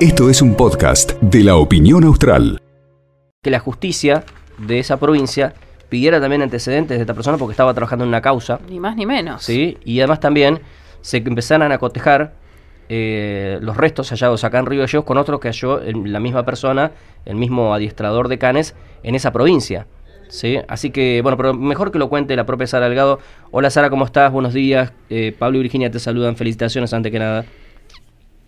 Esto es un podcast de la opinión austral. Que la justicia de esa provincia pidiera también antecedentes de esta persona porque estaba trabajando en una causa. Ni más ni menos. ¿sí? Y además también se empezaran a cotejar eh, los restos hallados acá en Río Gallegos con otros que halló el- la misma persona, el mismo adiestrador de canes en esa provincia. ¿Sí? Así que, bueno, pero mejor que lo cuente la propia Sara Delgado. Hola Sara, ¿cómo estás? Buenos días. Eh, Pablo y Virginia te saludan. Felicitaciones antes que nada.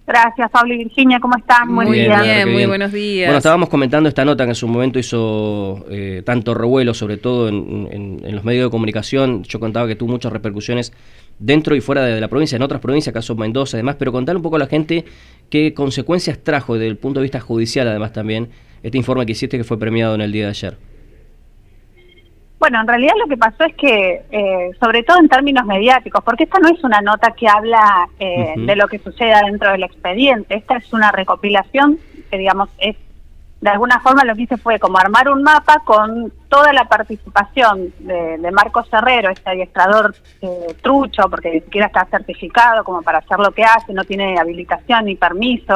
Gracias, Pablo y Virginia, ¿cómo están? Muy día. bien, muy buenos días. Bueno, estábamos comentando esta nota que en su momento hizo eh, tanto revuelo, sobre todo en, en- en los medios de comunicación. Yo contaba que tuvo muchas repercusiones dentro y fuera de, de la provincia, en otras provincias, caso Mendoza y demás, pero contar un poco a la gente qué consecuencias trajo desde el punto de vista judicial, además también, este informe que hiciste que fue premiado en el día de ayer. Bueno, en realidad lo que pasó es que, eh, sobre todo en términos mediáticos, porque esta no es una nota que habla eh, de lo que sucede dentro del expediente, esta es una recopilación que, digamos, es de alguna forma lo que hice fue como armar un mapa con toda la participación de, de Marcos Herrero, este adiestrador eh, trucho, porque ni siquiera está certificado como para hacer lo que hace, no tiene habilitación ni permiso,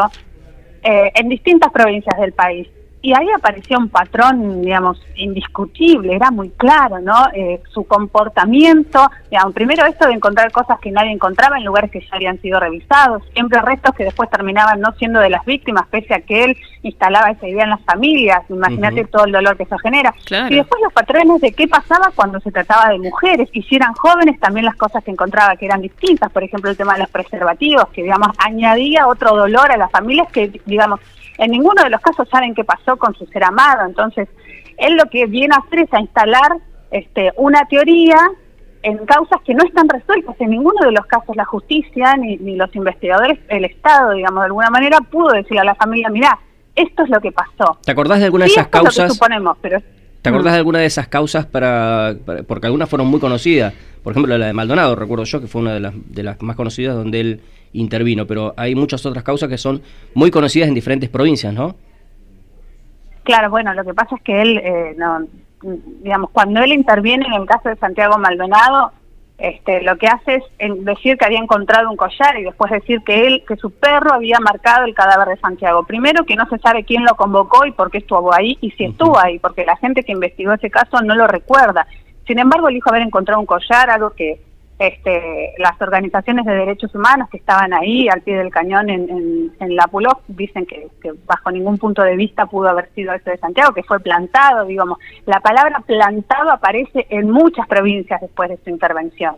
eh, en distintas provincias del país. Y ahí apareció un patrón, digamos, indiscutible, era muy claro, ¿no? Eh, su comportamiento, digamos, primero esto de encontrar cosas que nadie encontraba en lugares que ya habían sido revisados, siempre restos que después terminaban no siendo de las víctimas, pese a que él instalaba esa idea en las familias, imagínate todo el dolor que eso genera. Claro. Y después los patrones de qué pasaba cuando se trataba de mujeres, y si eran jóvenes también las cosas que encontraba que eran distintas, por ejemplo el tema de los preservativos, que digamos añadía otro dolor a las familias que digamos en ninguno de los casos saben qué pasó con su ser amado, entonces él lo que viene a hacer es a instalar este, una teoría en causas que no están resueltas. En ninguno de los casos la justicia ni, ni los investigadores, el Estado, digamos, de alguna manera pudo decirle a la familia, mirá, esto es lo que pasó. ¿Te acordás de alguna Sí, de esas esto es lo que causas? suponemos, pero ¿Te acordás de alguna de esas causas para, para- porque algunas fueron muy conocidas? Por ejemplo, la de Maldonado, recuerdo yo, que fue una de las, de las más conocidas donde él intervino, pero hay muchas otras causas que son muy conocidas en diferentes provincias, ¿no? Claro, bueno, lo que pasa es que él, eh, no, digamos, cuando él interviene en el caso de Santiago Maldonado, este, lo que hace es decir que había encontrado un collar y después decir que él, que su perro había marcado el cadáver de Santiago. Primero que no se sabe quién lo convocó y por qué estuvo ahí y si estuvo ahí, porque la gente que investigó ese caso no lo recuerda. Sin embargo, él dijo haber encontrado un collar, algo que este, las organizaciones de derechos humanos que estaban ahí al pie del cañón en, en, la PULOC dicen que, bajo ningún punto de vista pudo haber sido eso de Santiago, que fue plantado, digamos. La palabra plantado aparece en muchas provincias después de su intervención.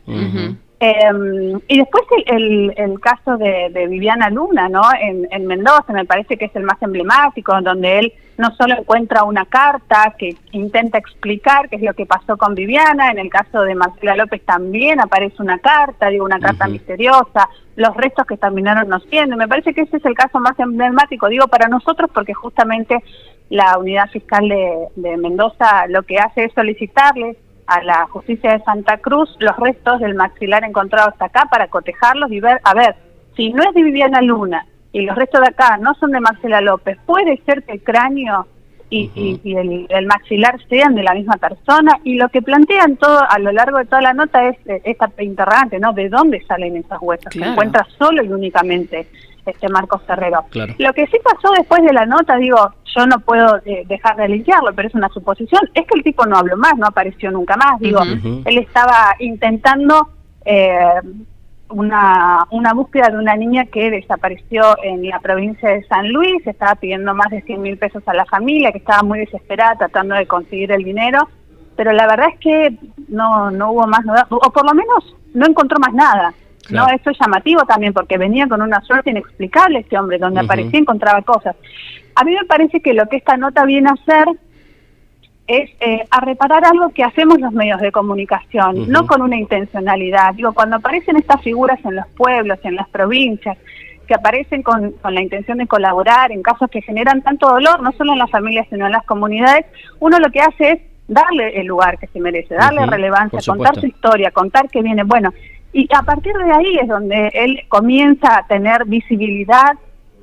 Eh, y después el, el, el caso de, de Viviana Luna, ¿no? En, en Mendoza, me parece que es el más emblemático, donde él no solo encuentra una carta que intenta explicar qué es lo que pasó con Viviana, en el caso de Marcela López también aparece una carta, digo, una carta misteriosa, los restos que terminaron no siendo. Me parece que ese es el caso más emblemático, digo, para nosotros, porque justamente la unidad fiscal de, de Mendoza lo que hace es solicitarles a la justicia de Santa Cruz los restos del maxilar encontrado hasta acá para cotejarlos y ver, a ver, si no es de Viviana Luna y los restos de acá no son de Marcela López, puede ser que el cráneo y, y- y el, el maxilar sean de la misma persona y lo que plantean todo a lo largo de toda la nota es eh, esta interrogante, ¿no? ¿De dónde salen esos huesos? Se encuentra solo y únicamente este Marcos Ferrero. Claro. Lo que sí pasó después de la nota, digo, yo no puedo eh, dejar de limpiarlo, pero es una suposición, es que el tipo no habló más, no apareció nunca más. Digo, él estaba intentando eh, una, una búsqueda de una niña que desapareció en la provincia de San Luis, estaba pidiendo más de 100 mil pesos a la familia, que estaba muy desesperada tratando de conseguir el dinero, pero la verdad es que no, no hubo más novedad, o por lo menos no encontró más nada. Claro. No, eso es llamativo también porque venía con una suerte inexplicable este hombre, donde Ujú. aparecía y encontraba cosas. A mí me parece que lo que esta nota viene a hacer es eh, a reparar algo que hacemos los medios de comunicación, no con una intencionalidad. Digo, cuando aparecen estas figuras en los pueblos, en las provincias, que aparecen con, con la intención de colaborar en casos que generan tanto dolor, no solo en las familias, sino en las comunidades, uno lo que hace es darle el lugar que se merece, darle relevancia, contar su historia, contar que viene. Bueno, y a partir de ahí es donde él comienza a tener visibilidad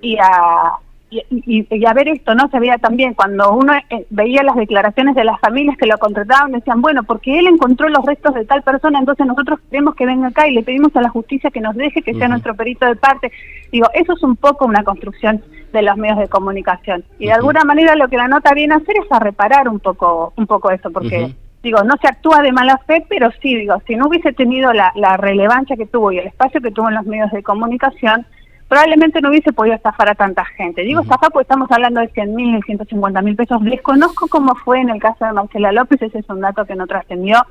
y a, y, y, a ver esto, ¿no? Se veía también cuando uno eh, veía las declaraciones de las familias que lo contrataban, decían, bueno, porque él encontró los restos de tal persona, entonces nosotros queremos que venga acá y le pedimos a la justicia que nos deje que sea nuestro perito de parte. Digo, eso es un poco una construcción de los medios de comunicación. Y de alguna manera lo que la nota viene a hacer es a reparar un poco, un poco eso, porque digo, no se actúa de mala fe, pero sí, digo, si no hubiese tenido la, la relevancia que tuvo y el espacio que tuvo en los medios de comunicación, probablemente no hubiese podido estafar a tanta gente. Digo estafar porque estamos hablando de 100 mil, 150 mil pesos. Desconozco cómo fue en el caso de Marcela López, ese es un dato que no trascendió.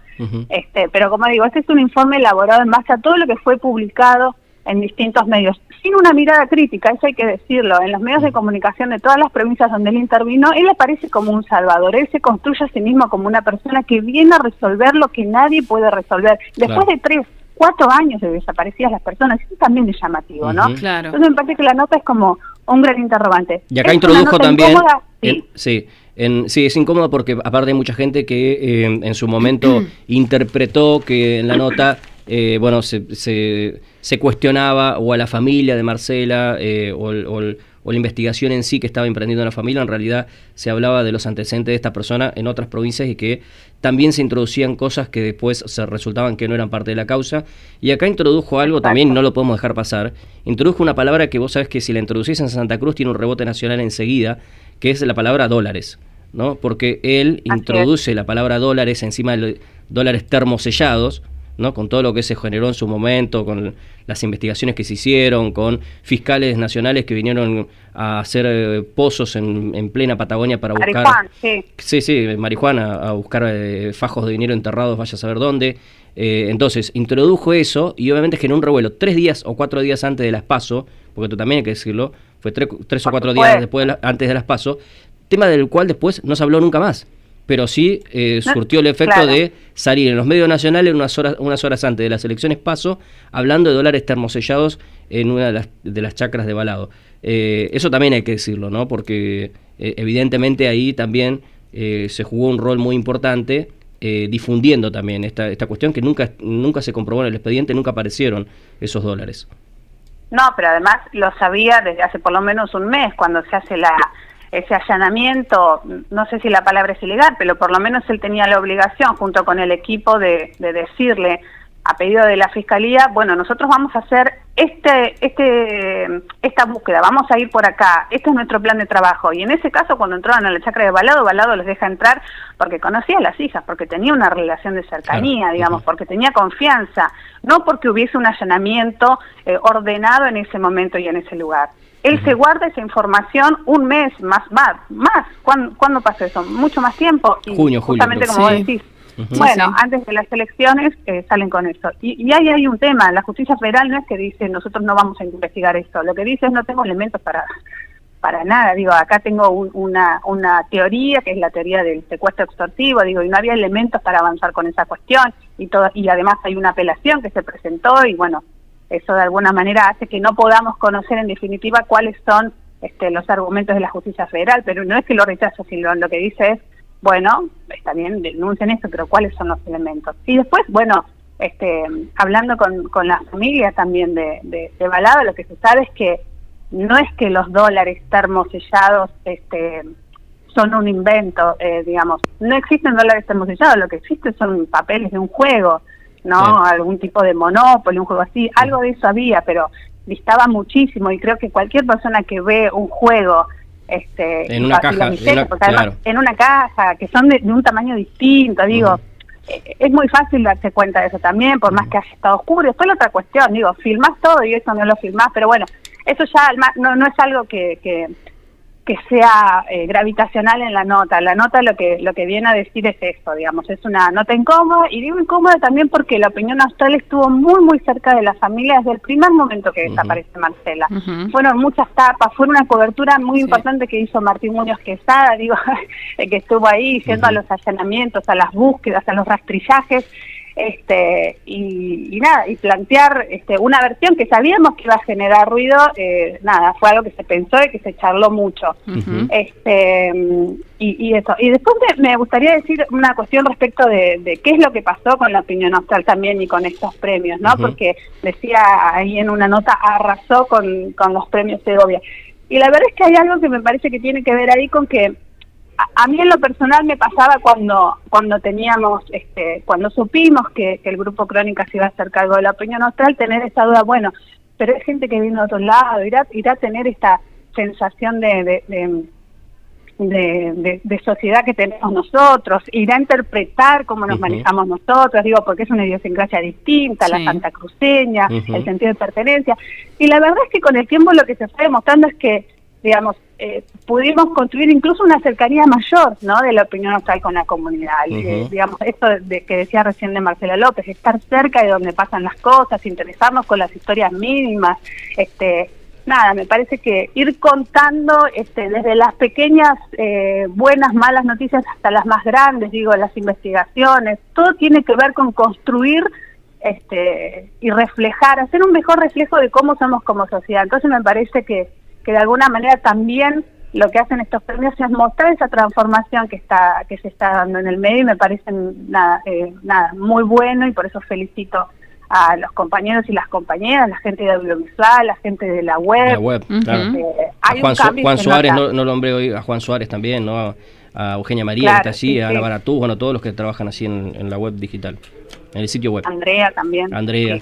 este, pero como digo, este es un informe elaborado en base a todo lo que fue publicado en distintos medios, sin una mirada crítica, eso hay que decirlo. En los medios de comunicación de todas las provincias donde él intervino, él aparece como un salvador, él se construye a sí mismo como una persona que viene a resolver lo que nadie puede resolver. Después de tres, cuatro años de desaparecidas las personas, eso también es llamativo, ¿no? Claro. Entonces me parece que la nota es como un gran interrogante. Y acá introdujo también... sí. En, sí, es incómodo porque aparte hay mucha gente que eh, en su momento interpretó que en la nota, eh, bueno, se, se, se, cuestionaba o a la familia de Marcela eh, o, o, o la investigación en sí que estaba emprendiendo la familia, en realidad se hablaba de los antecedentes de esta persona en otras provincias y que también se introducían cosas que después se resultaban que no eran parte de la causa. Y acá introdujo algo también, no lo podemos dejar pasar, introdujo una palabra que vos sabés que si la introducís en Santa Cruz tiene un rebote nacional enseguida, que es la palabra dólares. ¿no? Porque él introduce la palabra dólares encima de dólares termosellados, ¿no? con todo lo que se generó en su momento, con las investigaciones que se hicieron, con fiscales nacionales que vinieron a hacer eh, pozos en, plena Patagonia para buscar... sí. Sí, sí, marihuana, a buscar eh, fajos de dinero enterrados, vaya a saber dónde. Eh, entonces, introdujo eso y obviamente generó un revuelo tres días o cuatro días antes de las PASO, porque tú también hay que decirlo, fue tres, o cuatro días después antes de las PASO, tema del cual después no se habló nunca más pero sí eh, surtió el efecto de salir en los medios nacionales unas horas, unas horas antes de las elecciones paso, hablando de dólares termosellados en una de las, de las chacras de balado. Eh, eso también hay que decirlo, ¿no? Porque eh, evidentemente ahí también se jugó un rol muy importante difundiendo también esta, esta cuestión que nunca, nunca se comprobó en el expediente, nunca aparecieron esos dólares. No, pero además lo sabía desde hace por lo menos un mes, cuando se hace la, ese allanamiento, no sé si la palabra es ilegal, pero por lo menos él tenía la obligación, junto con el equipo, de, decirle a pedido de la fiscalía, bueno, nosotros vamos a hacer este, este, esta búsqueda, vamos a ir por acá, este es nuestro plan de trabajo. Y en ese caso, cuando entraron a la chacra de Balado, Balado les deja entrar porque conocía a las hijas, porque tenía una relación de cercanía, digamos, porque tenía confianza, no porque hubiese un allanamiento eh, ordenado en ese momento y en ese lugar. Él se guarda esa información un mes más, más, más. ¿Cuándo, ¿cuándo pasa eso? Mucho más tiempo. Y Junio, justamente como vos decís. Bueno, antes de las elecciones eh, salen con eso. Y, y ahí hay un tema. La justicia federal no es que dice nosotros no vamos a investigar esto. Lo que dice es no tengo elementos para para nada. Digo, acá tengo una, una teoría que es la teoría del secuestro extorsivo. Digo, y no había elementos para avanzar con esa cuestión. Y, todo, y además hay una apelación que se presentó y bueno, eso de alguna manera hace que no podamos conocer en definitiva cuáles son este, los argumentos de la justicia federal, pero no es que lo rechazo, sino lo que dice es, bueno, está bien, denuncien esto, pero cuáles son los elementos. Y después, bueno, este, hablando con, con la familia también de, de, de Balado, lo que se sabe es que no es que los dólares termosellados este, son un invento, eh, digamos, no existen dólares termosellados, lo que existe son papeles de un juego. ¿no? Algún tipo de Monopoly, un juego así, algo de eso había, pero distaba muchísimo y creo que cualquier persona que ve un juego este en una caja, en, una caja que son de, un tamaño distinto, digo, eh, es muy fácil darse cuenta de eso también, por más que haya estado oscuro. Después la otra cuestión, digo, filmás todo y eso no lo filmás, pero bueno, eso ya no, no es algo que, que que sea eh, gravitacional en la nota. La nota lo que lo que viene a decir es esto, digamos, es una nota incómoda y digo incómoda también porque la opinión austral estuvo muy muy cerca de la familia desde el primer momento que desaparece Marcela. Fueron muchas tapas, fue una cobertura muy importante que hizo Martín Muñoz Quesada, digo, que estuvo ahí yendo a los allanamientos, a las búsquedas, a los rastrillajes este y, nada y plantear este, una versión que sabíamos que iba a generar ruido eh, nada fue algo que se pensó y que se charló mucho. Este y, eso. Y después me, gustaría decir una cuestión respecto de, qué es lo que pasó con la opinión austral también y con estos premios no porque decía ahí en una nota arrasó con, con los premios Segovia. Y la verdad es que hay algo que me parece que tiene que ver ahí con que a, mí en lo personal me pasaba cuando cuando teníamos, este, cuando supimos que, el grupo Crónica se iba a hacer cargo de la opinión austral, tener esa duda, bueno, pero hay gente que viene de otro lado, irá, irá a tener esta sensación de, de, de, sociedad que tenemos nosotros, irá a interpretar cómo nos manejamos nosotros, digo, porque es una idiosincrasia distinta, la santa cruceña, el sentido de pertenencia. Y la verdad es que con el tiempo lo que se fue demostrando es que, digamos, eh, pudimos construir incluso una cercanía mayor, ¿no?, de la opinión social con la comunidad. digamos, esto de, que decía recién de Marcela López, estar cerca de donde pasan las cosas, interesarnos con las historias mínimas, este nada, me parece que ir contando este, desde las pequeñas eh, buenas, malas noticias hasta las más grandes, digo, las investigaciones, todo tiene que ver con construir este, y reflejar, hacer un mejor reflejo de cómo somos como sociedad. Entonces me parece que, que de alguna manera también lo que hacen estos premios es mostrar esa transformación que está que se está dando en el medio y me parece nada, eh, nada muy bueno y por eso felicito a los compañeros y las compañeras, la gente de audiovisual, la gente de la web. La web, claro. Juan, Juan Suárez, no, lo nombré hoy, a Juan Suárez también, ¿no? A Eugenia María, que está allí, a Ana Baratú, bueno, todos los que trabajan así en, la web digital, en el sitio web. Andrea también. Andrea.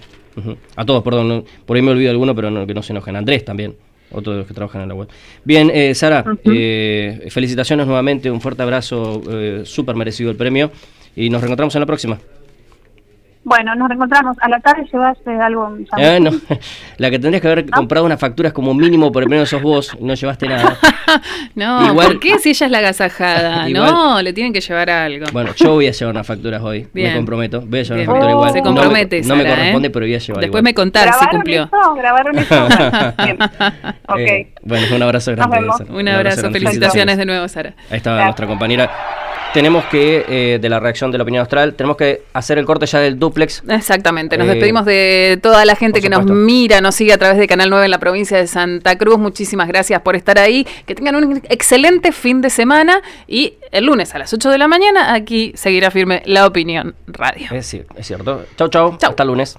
A todos, perdón, por ahí me olvido alguno, pero no, que no se enojen. Andrés también, otro de los que trabajan en la web. Bien, eh, Sara, eh, felicitaciones nuevamente, un fuerte abrazo, eh, súper merecido el premio, y nos reencontramos en la próxima. Bueno, nos reencontramos. A la tarde llevaste algo. Eh, no. La que tendrías que haber comprado unas facturas como mínimo, por lo menos sos vos, no llevaste nada. no, Igual, ¿por qué si ella es la agasajada? no, le tienen que llevar algo. Bueno, yo voy a llevar unas facturas hoy, me comprometo. Voy a llevar una factura igual. Se compromete, No me, no me corresponde, ¿eh? pero voy a llevar Después me contás si cumplió. Eso? ¿Grabaron eso? ok. Eh, bueno, un abrazo grande. Un abrazo, felicitaciones de nuevo, Sara. Ahí estaba nuestra compañera tenemos que, eh, de la reacción de la opinión austral, tenemos que hacer el corte ya del duplex. Exactamente, nos eh, despedimos de toda la gente que nos mira, nos sigue a través de Canal 9 en la provincia de Santa Cruz. Muchísimas gracias por estar ahí. Que tengan un excelente fin de semana y el lunes a las 8 de la mañana aquí seguirá firme la opinión radio. Es, es cierto. Chau, chau. Chau. Hasta lunes.